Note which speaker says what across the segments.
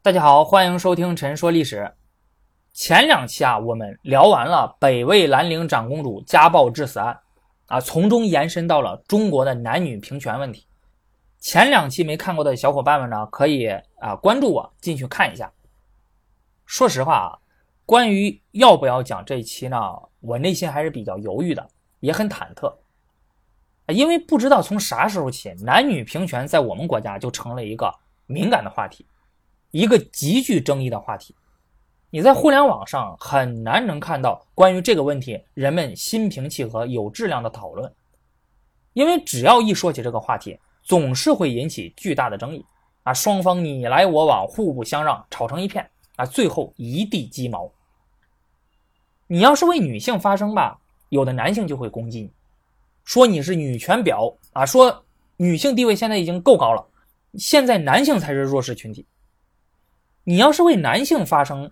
Speaker 1: 大家好，欢迎收听陈说历史。前两期啊，我们聊完了北魏兰陵长公主家暴致死案，啊，从中延伸到了中国的男女平权问题。前两期没看过的小伙伴们呢，可以啊关注我进去看一下。说实话啊，关于要不要讲这一期呢，我内心还是比较犹豫的，也很忐忑，因为不知道从啥时候起，男女平权在我们国家就成了一个敏感的话题，一个极具争议的话题。你在互联网上很难能看到关于这个问题人们心平气和、有质量的讨论，因为只要一说起这个话题，总是会引起巨大的争议啊，双方你来我往，互不相让，吵成一片啊，最后一地鸡毛。你要是为女性发声吧，有的男性就会攻击你，说你是女权婊啊，说女性地位现在已经够高了，现在男性才是弱势群体。你要是为男性发声。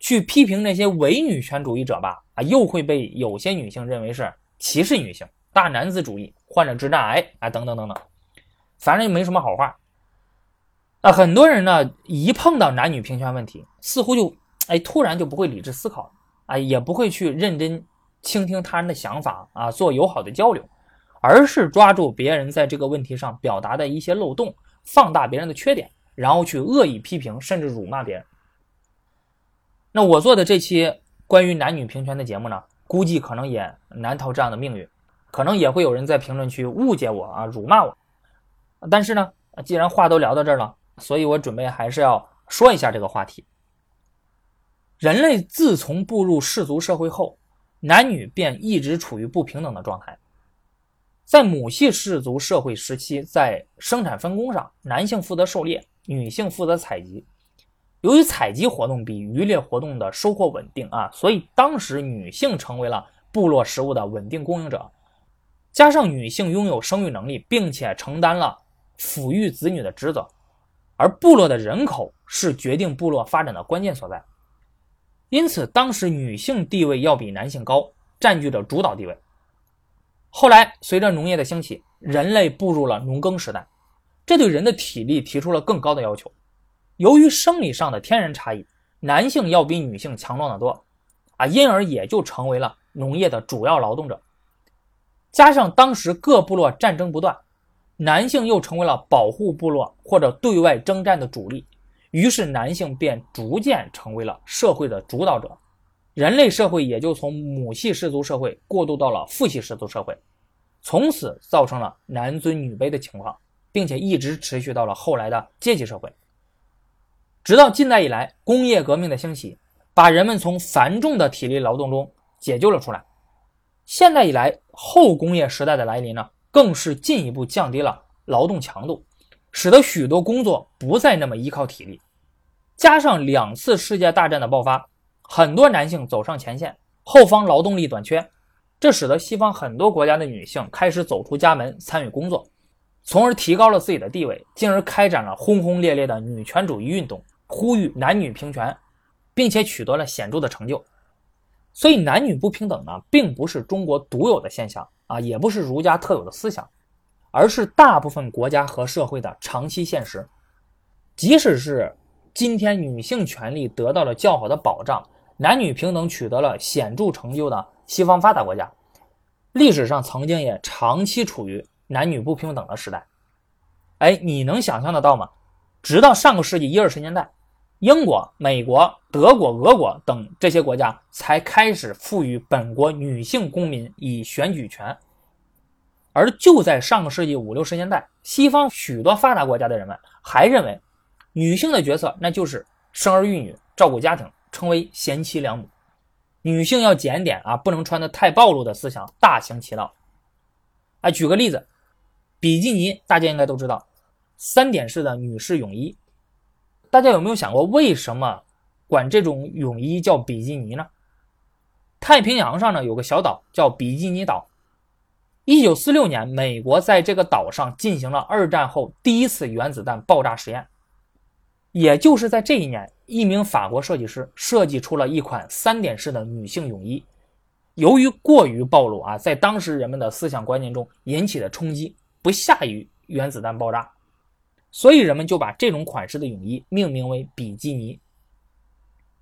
Speaker 1: 去批评那些伪女权主义者吧，啊，又会被有些女性认为是歧视女性、大男子主义、患了直男癌啊，等等等等，反正也没什么好话。啊，很多人呢，一碰到男女平权问题，似乎就哎突然就不会理智思考，啊，也不会去认真倾听他人的想法啊，做友好的交流，而是抓住别人在这个问题上表达的一些漏洞，放大别人的缺点，然后去恶意批评，甚至辱骂别人。那我做的这期关于男女平权的节目呢，估计可能也难逃这样的命运，可能也会有人在评论区误解我啊，辱骂我。但是呢，既然话都聊到这儿了，所以我准备还是要说一下这个话题。人类自从步入氏族社会后，男女便一直处于不平等的状态。在母系氏族社会时期，在生产分工上，男性负责狩猎，女性负责采集。由于采集活动比渔猎活动的收获稳定啊，所以当时女性成为了部落食物的稳定供应者。加上女性拥有生育能力，并且承担了抚育子女的职责，而部落的人口是决定部落发展的关键所在。因此，当时女性地位要比男性高，占据着主导地位。后来，随着农业的兴起，人类步入了农耕时代，这对人的体力提出了更高的要求。由于生理上的天然差异，男性要比女性强壮得多，啊，因而也就成为了农业的主要劳动者。加上当时各部落战争不断，男性又成为了保护部落或者对外征战的主力，于是男性便逐渐成为了社会的主导者，人类社会也就从母系氏族社会过渡到了父系氏族社会，从此造成了男尊女卑的情况，并且一直持续到了后来的阶级社会。直到近代以来，工业革命的兴起，把人们从繁重的体力劳动中解救了出来。现代以来，后工业时代的来临呢，更是进一步降低了劳动强度，使得许多工作不再那么依靠体力。加上两次世界大战的爆发，很多男性走上前线，后方劳动力短缺，这使得西方很多国家的女性开始走出家门参与工作，从而提高了自己的地位，进而开展了轰轰烈烈的女权主义运动。呼吁男女平权，并且取得了显著的成就。所以，男女不平等呢，并不是中国独有的现象啊，也不是儒家特有的思想，而是大部分国家和社会的长期现实。即使是今天女性权利得到了较好的保障，男女平等取得了显著成就的西方发达国家，历史上曾经也长期处于男女不平等的时代。哎，你能想象得到吗？直到上个世纪一二十年代。英国、美国、德国、俄国等这些国家才开始赋予本国女性公民以选举权，而就在上个世纪五六十年代，西方许多发达国家的人们还认为，女性的角色那就是生儿育女、照顾家庭，称为贤妻良母。女性要检点啊，不能穿得太暴露的思想大行其道。啊，举个例子，比基尼大家应该都知道，三点式的女士泳衣。大家有没有想过，为什么管这种泳衣叫比基尼呢？太平洋上呢有个小岛叫比基尼岛。一九四六年，美国在这个岛上进行了二战后第一次原子弹爆炸实验。也就是在这一年，一名法国设计师设计出了一款三点式的女性泳衣。由于过于暴露啊，在当时人们的思想观念中引起的冲击不下于原子弹爆炸。所以人们就把这种款式的泳衣命名为比基尼。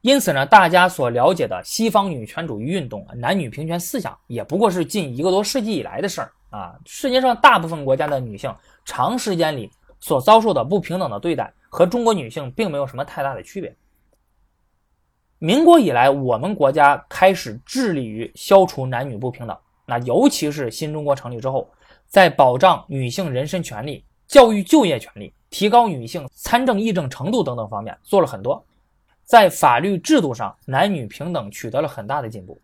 Speaker 1: 因此呢，大家所了解的西方女权主义运动、男女平权思想，也不过是近一个多世纪以来的事儿啊。世界上大部分国家的女性长时间里所遭受的不平等的对待，和中国女性并没有什么太大的区别。民国以来，我们国家开始致力于消除男女不平等，那尤其是新中国成立之后，在保障女性人身权利、教育就业权利、提高女性参政议政程度等等方面做了很多。在法律制度上，男女平等取得了很大的进步。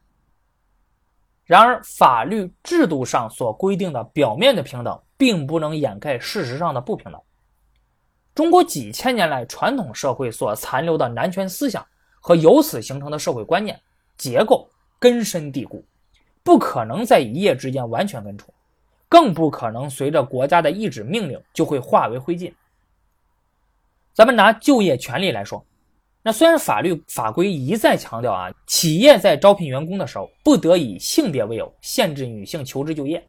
Speaker 1: 然而，法律制度上所规定的表面的平等，并不能掩盖事实上的不平等。中国几千年来传统社会所残留的男权思想和由此形成的社会观念结构根深蒂固，不可能在一夜之间完全根除，更不可能随着国家的一纸命令就会化为灰烬。咱们拿就业权利来说。那虽然法律法规一再强调啊，企业在招聘员工的时候不得以性别为由限制女性求职就业，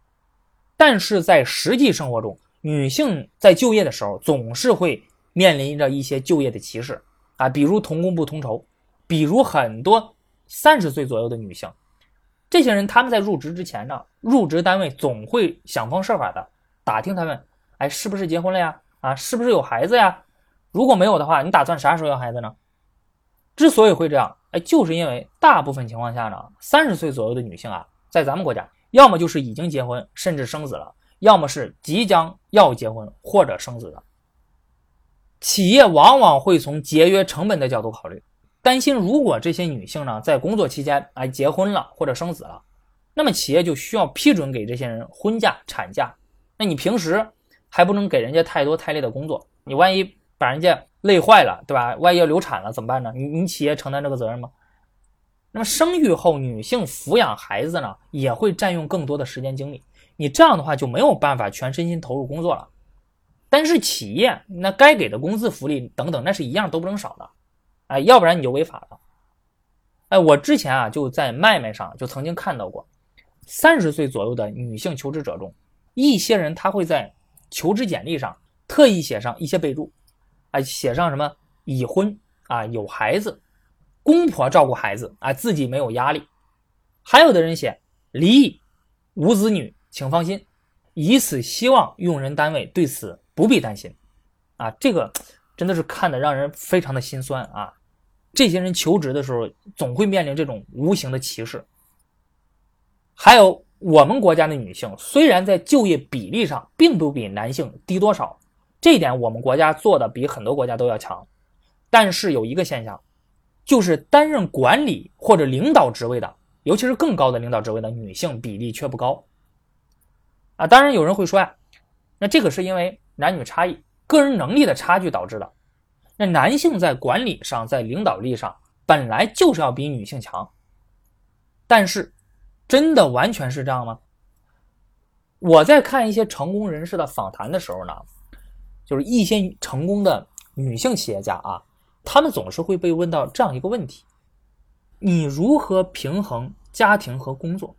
Speaker 1: 但是在实际生活中，女性在就业的时候总是会面临着一些就业的歧视啊，比如同工不同酬，比如很多三十岁左右的女性，这些人他们在入职之前呢，入职单位总会想方设法的打听他们，哎，是不是结婚了呀？啊，是不是有孩子呀？如果没有的话，你打算啥时候要孩子呢？之所以会这样，哎，就是因为大部分情况下呢，三十岁左右的女性啊，在咱们国家，要么就是已经结婚甚至生子了，要么是即将要结婚或者生子的。企业往往会从节约成本的角度考虑，担心如果这些女性呢在工作期间哎结婚了或者生子了，那么企业就需要批准给这些人婚假、产假。那你平时还不能给人家太多太累的工作，你万一把人家。累坏了，对吧？万一要流产了怎么办呢？你你企业承担这个责任吗？那么生育后，女性抚养孩子呢，也会占用更多的时间精力。你这样的话就没有办法全身心投入工作了。但是企业那该给的工资福利等等，那是一样都不能少的，哎，要不然你就违法了。哎，我之前啊就在麦麦上就曾经看到过，三十岁左右的女性求职者中，一些人他会在求职简历上特意写上一些备注。啊，写上什么已婚啊，有孩子，公婆照顾孩子啊，自己没有压力。还有的人写离异，无子女，请放心，以此希望用人单位对此不必担心。啊，这个真的是看的让人非常的心酸啊！这些人求职的时候总会面临这种无形的歧视。还有我们国家的女性，虽然在就业比例上并不比男性低多少。这一点我们国家做的比很多国家都要强，但是有一个现象，就是担任管理或者领导职位的，尤其是更高的领导职位的女性比例却不高。啊，当然有人会说呀，那这个是因为男女差异、个人能力的差距导致的。那男性在管理上、在领导力上本来就是要比女性强，但是真的完全是这样吗？我在看一些成功人士的访谈的时候呢。就是一些成功的女性企业家啊，她们总是会被问到这样一个问题：你如何平衡家庭和工作？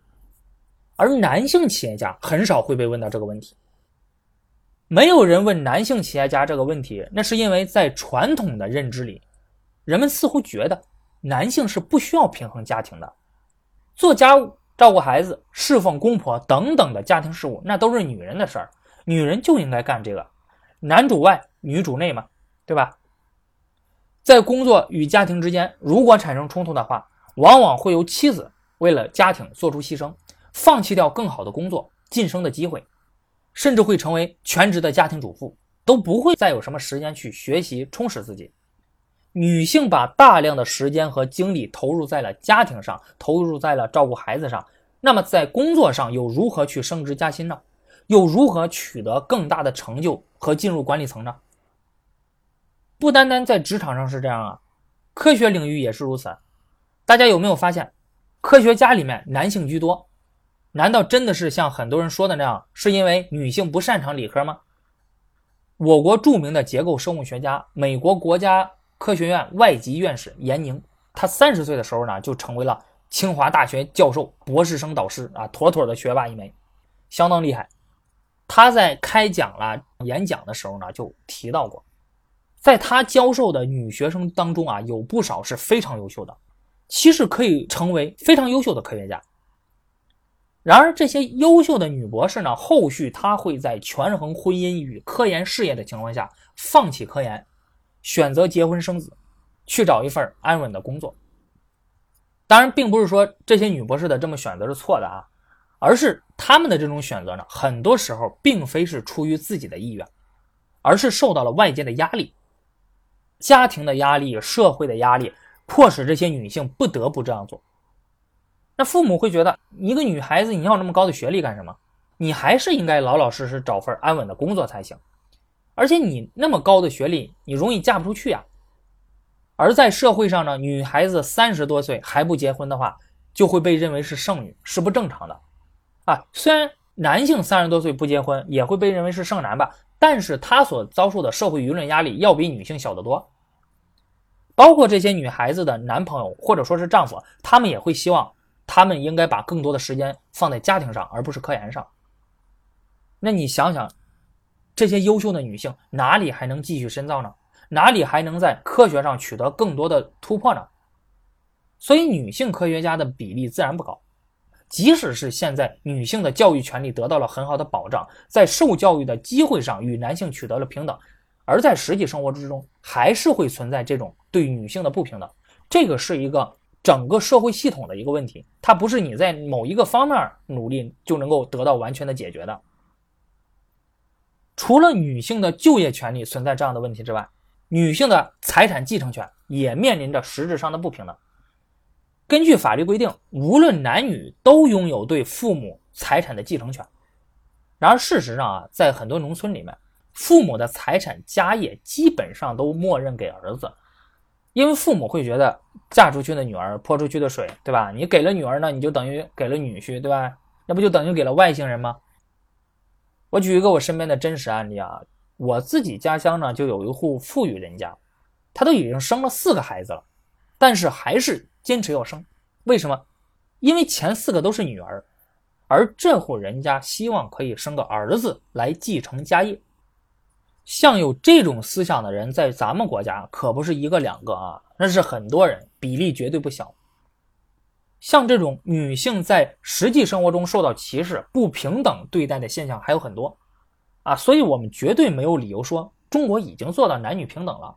Speaker 1: 而男性企业家很少会被问到这个问题。没有人问男性企业家这个问题，那是因为在传统的认知里，人们似乎觉得男性是不需要平衡家庭的，做家务、照顾孩子、侍奉公婆等等的家庭事务，那都是女人的事儿，女人就应该干这个。男主外，女主内嘛，对吧？在工作与家庭之间，如果产生冲突的话，往往会由妻子为了家庭做出牺牲，放弃掉更好的工作、晋升的机会，甚至会成为全职的家庭主妇，都不会再有什么时间去学习充实自己。女性把大量的时间和精力投入在了家庭上，投入在了照顾孩子上，那么在工作上又如何去升职加薪呢？又如何取得更大的成就和进入管理层呢？不单单在职场上是这样啊，科学领域也是如此。大家有没有发现，科学家里面男性居多？难道真的是像很多人说的那样，是因为女性不擅长理科吗？我国著名的结构生物学家、美国国家科学院外籍院士严宁，他三十岁的时候呢，就成为了清华大学教授、博士生导师啊，妥妥的学霸一枚，相当厉害。他在开讲了演讲的时候呢，就提到过，在他教授的女学生当中啊，有不少是非常优秀的，其实可以成为非常优秀的科学家。然而，这些优秀的女博士呢，后续她会在权衡婚姻与科研事业的情况下，放弃科研，选择结婚生子，去找一份安稳的工作。当然，并不是说这些女博士的这么选择是错的啊，而是她们的这种选择呢，很多时候并非是出于自己的意愿，而是受到了外界的压力、家庭的压力、社会的压力，迫使这些女性不得不这样做。那父母会觉得，一个女孩子你要那么高的学历干什么？你还是应该老老实实找份安稳的工作才行。而且你那么高的学历，你容易嫁不出去呀。而在社会上呢，女孩子三十多岁还不结婚的话，就会被认为是剩女，是不正常的。啊，虽然男性三十多岁不结婚也会被认为是剩男吧，但是他所遭受的社会舆论压力要比女性小得多。包括这些女孩子的男朋友或者说是丈夫，他们也会希望。他们应该把更多的时间放在家庭上，而不是科研上。那你想想，这些优秀的女性哪里还能继续深造呢？哪里还能在科学上取得更多的突破呢？所以，女性科学家的比例自然不高。即使是现在女性的教育权利得到了很好的保障，在受教育的机会上与男性取得了平等，而在实际生活之中，还是会存在这种对女性的不平等。这个是一个。整个社会系统的一个问题，它不是你在某一个方面努力就能够得到完全的解决的。除了女性的就业权利存在这样的问题之外，女性的财产继承权也面临着实质上的不平等。根据法律规定，无论男女都拥有对父母财产的继承权。然而，事实上啊，在很多农村里面，父母的财产家业基本上都默认给儿子。因为父母会觉得嫁出去的女儿泼出去的水，对吧？你给了女儿呢，你就等于给了女婿，对吧？那不就等于给了外星人吗？我举一个我身边的真实案例啊，我自己家乡呢就有一户富裕人家，他都已经生了四个孩子了，但是还是坚持要生，为什么？因为前四个都是女儿，而这户人家希望可以生个儿子来继承家业。像有这种思想的人，在咱们国家可不是一个两个啊，那是很多人，比例绝对不小。像这种女性在实际生活中受到歧视、不平等对待的现象还有很多啊，所以我们绝对没有理由说中国已经做到男女平等了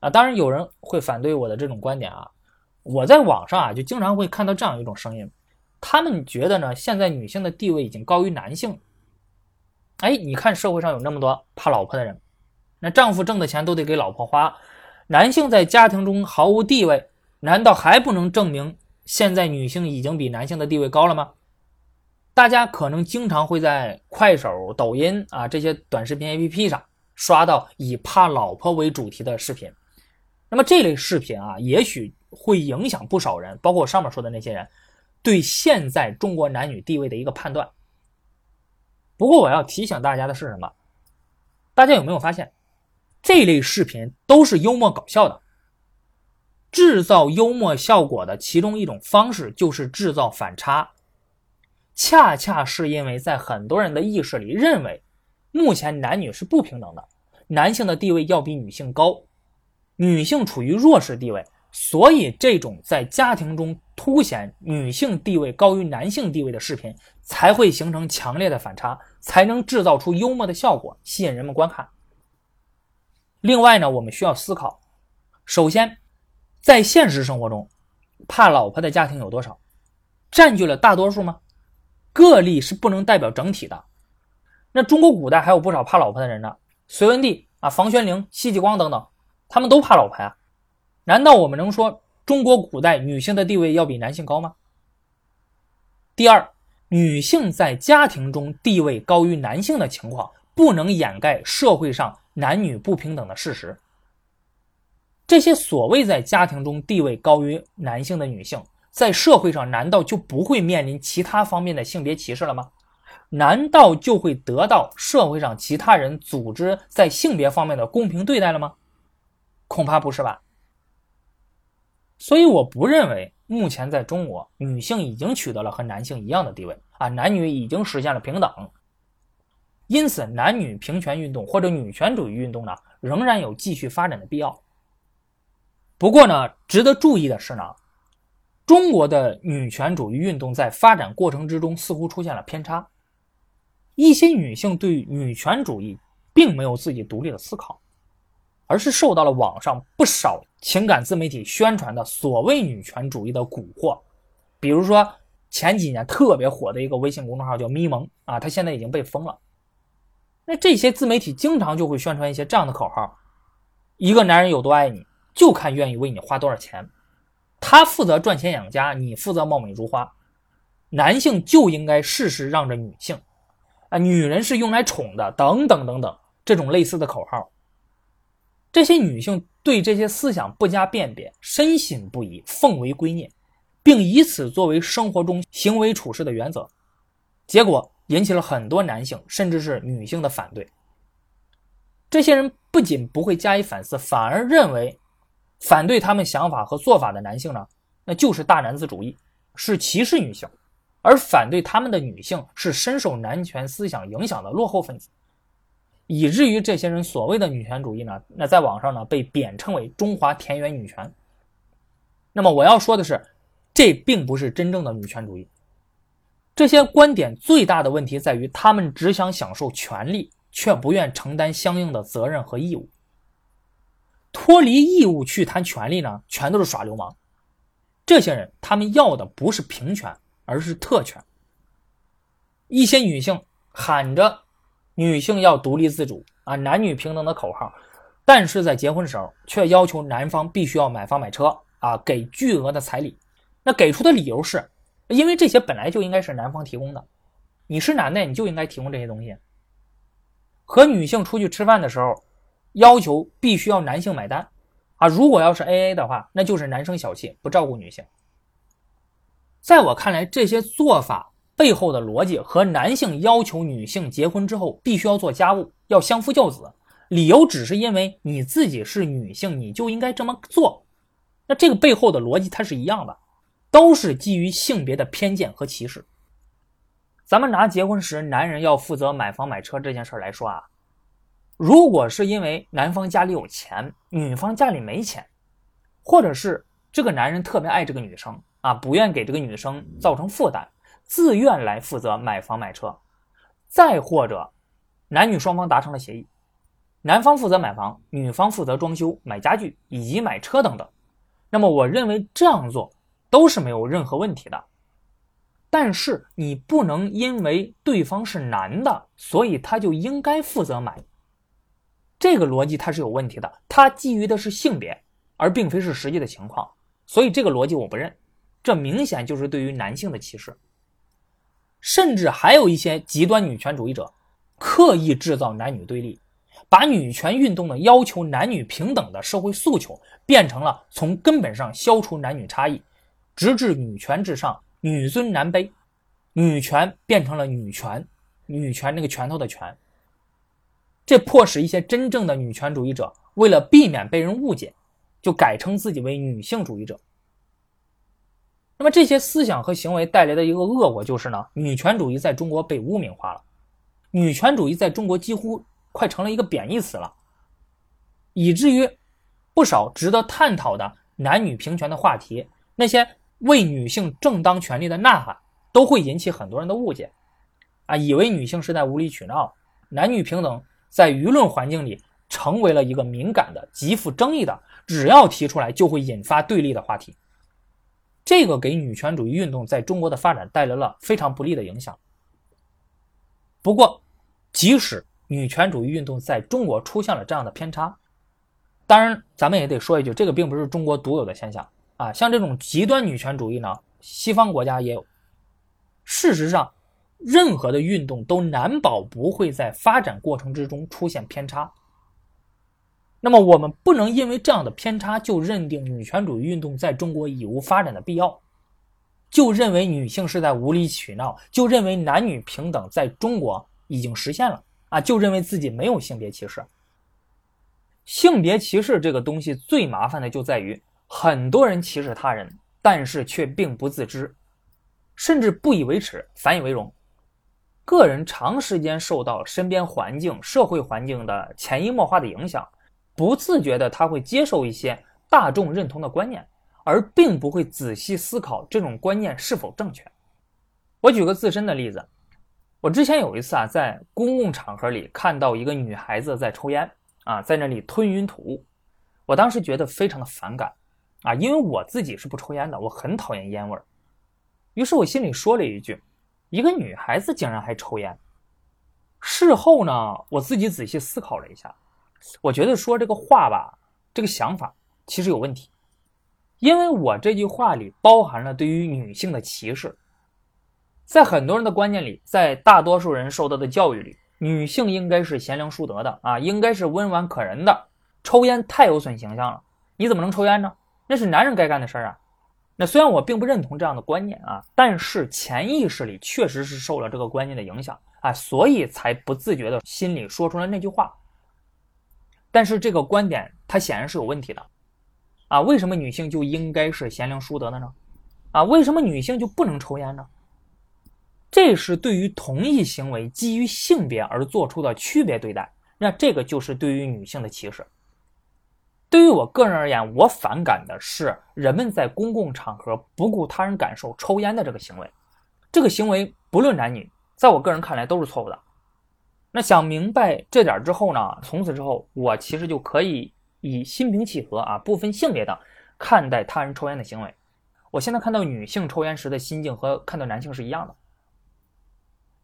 Speaker 1: 啊。当然，有人会反对我的这种观点啊。我在网上啊，就经常会看到这样一种声音，他们觉得呢，现在女性的地位已经高于男性。哎，你看社会上有那么多怕老婆的人，那丈夫挣的钱都得给老婆花，男性在家庭中毫无地位，难道还不能证明现在女性已经比男性的地位高了吗？大家可能经常会在快手、抖音啊这些短视频 APP 上刷到以怕老婆为主题的视频，那么这类视频啊，也许会影响不少人，包括我上面说的那些人，对现在中国男女地位的一个判断。不过我要提醒大家的是什么？大家有没有发现，这类视频都是幽默搞笑的。制造幽默效果的其中一种方式就是制造反差。恰恰是因为在很多人的意识里认为，目前男女是不平等的，男性的地位要比女性高，女性处于弱势地位。所以，这种在家庭中凸显女性地位高于男性地位的视频，才会形成强烈的反差，才能制造出幽默的效果，吸引人们观看。另外呢，我们需要思考：首先，在现实生活中，怕老婆的家庭有多少？占据了大多数吗？个例是不能代表整体的。那中国古代还有不少怕老婆的人呢，隋文帝啊、房玄龄、戚继光等等，他们都怕老婆呀。难道我们能说中国古代女性的地位要比男性高吗？第二，女性在家庭中地位高于男性的情况，不能掩盖社会上男女不平等的事实。这些所谓在家庭中地位高于男性的女性，在社会上难道就不会面临其他方面的性别歧视了吗？难道就会得到社会上其他人组织在性别方面的公平对待了吗？恐怕不是吧。所以我不认为目前在中国，女性已经取得了和男性一样的地位啊，男女已经实现了平等。因此，男女平权运动或者女权主义运动呢，仍然有继续发展的必要。不过呢，值得注意的是呢，中国的女权主义运动在发展过程之中似乎出现了偏差，一些女性对女权主义并没有自己独立的思考，而是受到了网上不少情感自媒体宣传的所谓女权主义的蛊惑，比如说前几年特别火的一个微信公众号叫咪蒙啊，它现在已经被封了。那这些自媒体经常就会宣传一些这样的口号：一个男人有多爱你，就看愿意为你花多少钱。他负责赚钱养家，你负责貌美如花。男性就应该事事让着女性，啊，女人是用来宠的，等等等等，这种类似的口号。这些女性对这些思想不加辨别，深信不疑，奉为圭臬，并以此作为生活中行为处事的原则，结果。引起了很多男性甚至是女性的反对。这些人不仅不会加以反思，反而认为反对他们想法和做法的男性呢，那就是大男子主义，是歧视女性；而反对他们的女性是深受男权思想影响的落后分子，以至于这些人所谓的女权主义呢，那在网上呢被贬称为“中华田园女权”。那么我要说的是，这并不是真正的女权主义。这些观点最大的问题在于，他们只想享受权利，却不愿承担相应的责任和义务。脱离义务去谈权利呢，全都是耍流氓。这些人，他们要的不是平权，而是特权。一些女性喊着女性要独立自主啊、男女平等的口号，但是在结婚时候却要求男方必须要买房买车啊，给巨额的彩礼。那给出的理由是。因为这些本来就应该是男方提供的，你是男的，你就应该提供这些东西。和女性出去吃饭的时候，要求必须要男性买单啊！如果要是 A A 的话，那就是男生小气，不照顾女性。在我看来，这些做法背后的逻辑和男性要求女性结婚之后必须要做家务，要相夫教子，理由只是因为你自己是女性，你就应该这么做。那这个背后的逻辑它是一样的。都是基于性别的偏见和歧视。咱们拿结婚时男人要负责买房买车这件事来说啊，如果是因为男方家里有钱，女方家里没钱，或者是这个男人特别爱这个女生啊，不愿给这个女生造成负担，自愿来负责买房买车，再或者男女双方达成了协议，男方负责买房，女方负责装修、买家具以及买车等等，那么我认为这样做。都是没有任何问题的，但是你不能因为对方是男的，所以他就应该负责买。这个逻辑它是有问题的，它基于的是性别，而并非是实际的情况，所以这个逻辑我不认。这明显就是对于男性的歧视，甚至还有一些极端女权主义者刻意制造男女对立，把女权运动的要求男女平等的社会诉求变成了从根本上消除男女差异。直至女权至上，女尊男卑，女权变成了女权，女权那个拳头的拳。这迫使一些真正的女权主义者为了避免被人误解，就改称自己为女性主义者。那么这些思想和行为带来的一个恶果就是呢，女权主义在中国被污名化了，女权主义在中国几乎快成了一个贬义词了，以至于不少值得探讨的男女平权的话题，那些。为女性正当权利的呐喊，都会引起很多人的误解，啊，以为女性是在无理取闹，男女平等在舆论环境里成为了一个敏感的、极富争议的，只要提出来就会引发对立的话题。这个给女权主义运动在中国的发展带来了非常不利的影响。不过，即使女权主义运动在中国出现了这样的偏差，当然，咱们也得说一句，这个并不是中国独有的现象。啊，像这种极端女权主义呢，西方国家也有。事实上，任何的运动都难保不会在发展过程之中出现偏差。那么，我们不能因为这样的偏差就认定女权主义运动在中国已无发展的必要，就认为女性是在无理取闹，就认为男女平等在中国已经实现了啊，就认为自己没有性别歧视。性别歧视这个东西最麻烦的就在于。很多人歧视他人，但是却并不自知，甚至不以为耻，反以为荣。个人长时间受到身边环境、社会环境的潜移默化的影响，不自觉的他会接受一些大众认同的观念，而并不会仔细思考这种观念是否正确。我举个自身的例子，我之前有一次啊，在公共场合里看到一个女孩子在抽烟啊，在那里吞云吐雾，我当时觉得非常的反感啊，因为我自己是不抽烟的，我很讨厌烟味儿。于是我心里说了一句。一个女孩子竟然还抽烟。事后呢，我自己仔细思考了一下，我觉得说这个话吧，这个想法其实有问题，因为我这句话里包含了对于女性的歧视。在很多人的观念里，在大多数人受到的教育里，女性应该是贤良淑德的啊，应该是温婉可人的。抽烟太有损形象了，你怎么能抽烟呢？那是男人该干的事儿啊。那虽然我并不认同这样的观念啊，但是潜意识里确实是受了这个观念的影响啊，所以才不自觉的心里说出了那句话。但是这个观点它显然是有问题的啊！为什么女性就应该是贤良淑德的呢？啊，为什么女性就不能抽烟呢？这是对于同一行为基于性别而做出的区别对待，那这个就是对于女性的歧视。对于我个人而言，我反感的是人们在公共场合不顾他人感受抽烟的这个行为。这个行为不论男女，在我个人看来都是错误的。那想明白这点之后呢，从此之后，我其实就可以以心平气和啊，不分性别的看待他人抽烟的行为。我现在看到女性抽烟时的心境和看到男性是一样的。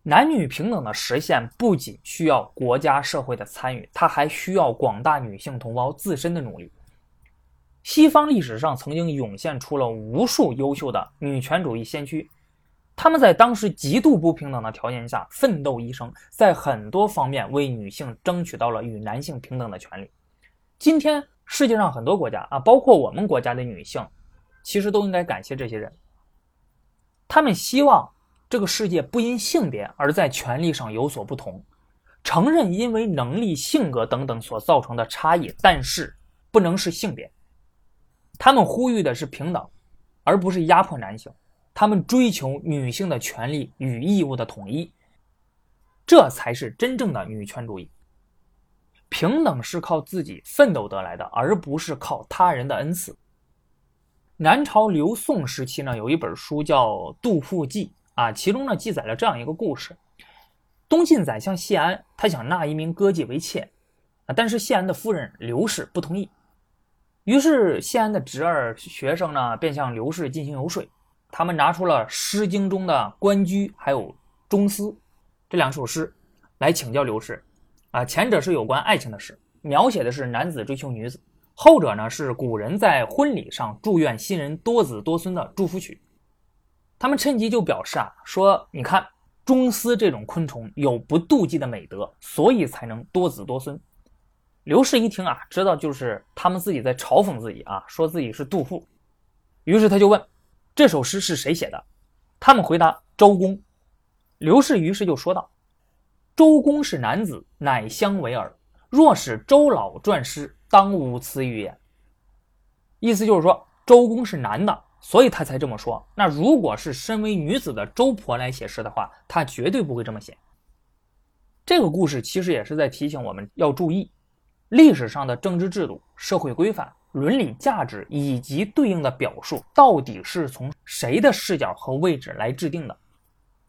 Speaker 1: 男女平等的实现不仅需要国家社会的参与，它还需要广大女性同胞自身的努力。西方历史上曾经涌现出了无数优秀的女权主义先驱，他们在当时极度不平等的条件下奋斗一生，在很多方面为女性争取到了与男性平等的权利。今天世界上很多国家啊，包括我们国家的女性，其实都应该感谢这些人，他们希望。这个世界不因性别而在权利上有所不同，承认因为能力、性格等等所造成的差异，但是不能是性别。他们呼吁的是平等，而不是压迫男性。他们追求女性的权利与义务的统一，这才是真正的女权主义。平等是靠自己奋斗得来的，而不是靠他人的恩赐。南朝刘宋时期呢，有一本书叫《杜甫记》。啊，其中呢记载了这样一个故事：东晋宰相谢安，他想纳一名歌妓为妾，啊，但是谢安的夫人刘氏不同意。于是谢安的侄儿学生呢，便向刘氏进行游说。他们拿出了《诗经》中的《关雎》还有《中思》这两首诗来请教刘氏。啊，前者是有关爱情的诗，描写的是男子追求女子；后者呢是古人在婚礼上祝愿新人多子多孙的祝福曲。他们趁机就表示啊，说你看，螽斯这种昆虫有不妒忌的美德，所以才能多子多孙。刘氏一听啊，知道就是他们自己在嘲讽自己啊，说自己是妒妇。于是他就问，这首诗是谁写的？他们回答周公。刘氏于是就说道：“周公是男子，乃相为耳。若使周老撰诗，当无此语也。”意思就是说，周公是男的。所以他才这么说。那如果是身为女子的周婆来写诗的话，她绝对不会这么写。这个故事其实也是在提醒我们要注意，历史上的政治制度、社会规范、伦理价值以及对应的表述，到底是从谁的视角和位置来制定的。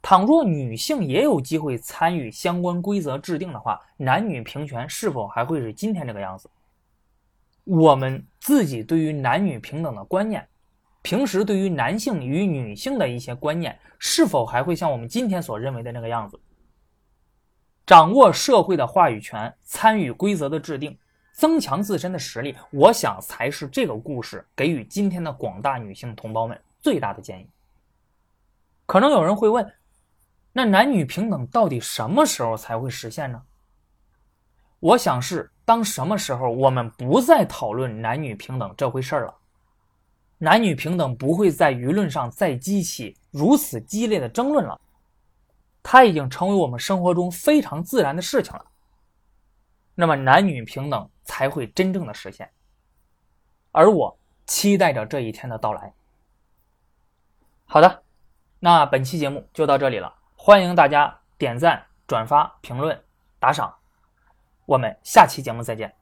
Speaker 1: 倘若女性也有机会参与相关规则制定的话，男女平权是否还会是今天这个样子？我们自己对于男女平等的观念。平时对于男性与女性的一些观念，是否还会像我们今天所认为的那个样子？掌握社会的话语权，参与规则的制定，增强自身的实力，我想才是这个故事给予今天的广大女性同胞们最大的建议。可能有人会问，那男女平等到底什么时候才会实现呢？我想是当什么时候我们不再讨论男女平等这回事儿了。男女平等不会在舆论上再激起如此激烈的争论了，它已经成为我们生活中非常自然的事情了。那么男女平等才会真正的实现，而我期待着这一天的到来。好的，那本期节目就到这里了，欢迎大家点赞、转发、评论、打赏。我们下期节目再见。